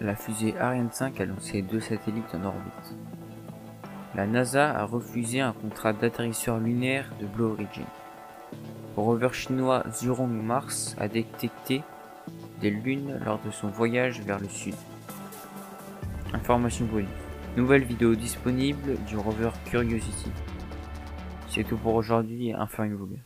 La fusée Ariane 5 a lancé deux satellites en orbite. La NASA a refusé un contrat d'atterrisseur lunaire de Blue Origin. Le rover chinois Zhurong Mars a détecté des lunes lors de son voyage vers le sud. Information bonus. Nouvelle vidéo disponible du rover Curiosity. C'est tout pour aujourd'hui, informez-vous bien.